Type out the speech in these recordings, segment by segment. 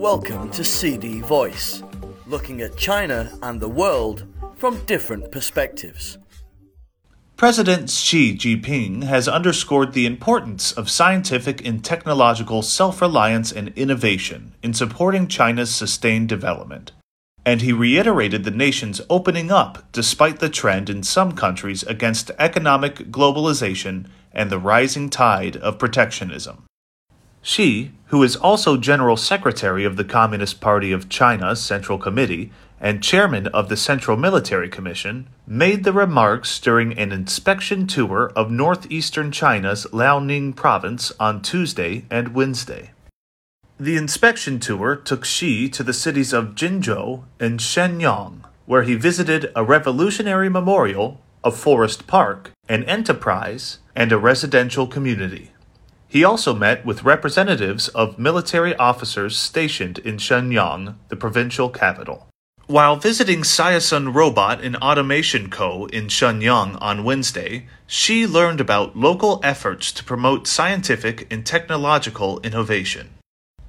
Welcome to CD Voice, looking at China and the world from different perspectives. President Xi Jinping has underscored the importance of scientific and technological self reliance and innovation in supporting China's sustained development. And he reiterated the nation's opening up despite the trend in some countries against economic globalization and the rising tide of protectionism. Xi, who is also General Secretary of the Communist Party of China's Central Committee and Chairman of the Central Military Commission, made the remarks during an inspection tour of northeastern China's Liaoning province on Tuesday and Wednesday. The inspection tour took Xi to the cities of Jinzhou and Shenyang, where he visited a revolutionary memorial, a forest park, an enterprise, and a residential community. He also met with representatives of military officers stationed in Shenyang, the provincial capital. While visiting Siasun Robot and Automation Co. in Shenyang on Wednesday, Xi learned about local efforts to promote scientific and technological innovation.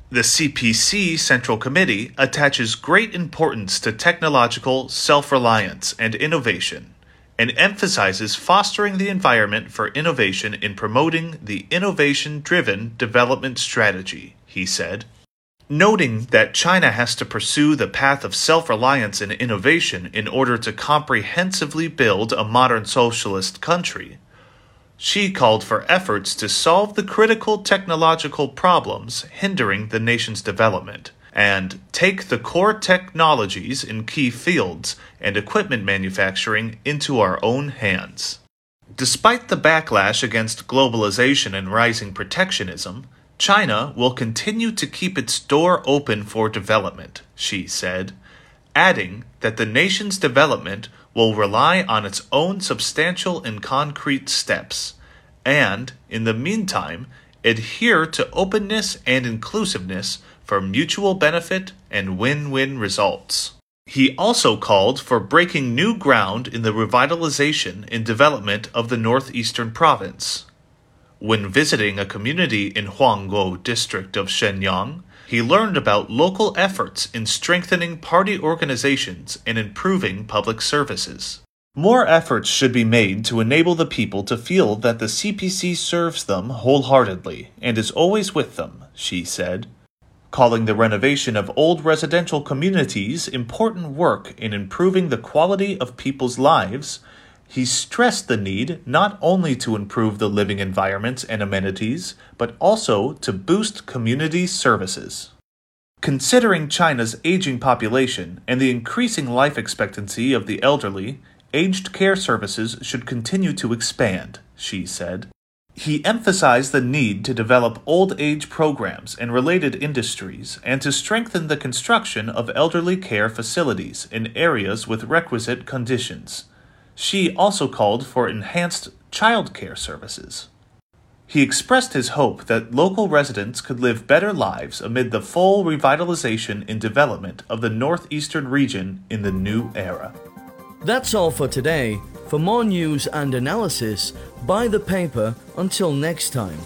The CPC Central Committee attaches great importance to technological self reliance and innovation and emphasizes fostering the environment for innovation in promoting the innovation driven development strategy, he said. Noting that China has to pursue the path of self reliance and innovation in order to comprehensively build a modern socialist country, Xi called for efforts to solve the critical technological problems hindering the nation's development and take the core technologies in key fields and equipment manufacturing into our own hands. Despite the backlash against globalization and rising protectionism, China will continue to keep its door open for development, Xi said, adding that the nation's development will rely on its own substantial and concrete steps, and, in the meantime, adhere to openness and inclusiveness for mutual benefit and win win results. He also called for breaking new ground in the revitalization and development of the northeastern province. When visiting a community in Huanggu district of Shenyang, he learned about local efforts in strengthening party organizations and improving public services. More efforts should be made to enable the people to feel that the CPC serves them wholeheartedly and is always with them, Xi said calling the renovation of old residential communities important work in improving the quality of people's lives, he stressed the need not only to improve the living environments and amenities, but also to boost community services. Considering China's aging population and the increasing life expectancy of the elderly, aged care services should continue to expand, Xi said. He emphasized the need to develop old age programs and related industries and to strengthen the construction of elderly care facilities in areas with requisite conditions. Xi also called for enhanced child care services. He expressed his hope that local residents could live better lives amid the full revitalization and development of the northeastern region in the new era. That's all for today. For more news and analysis, buy the paper. Until next time.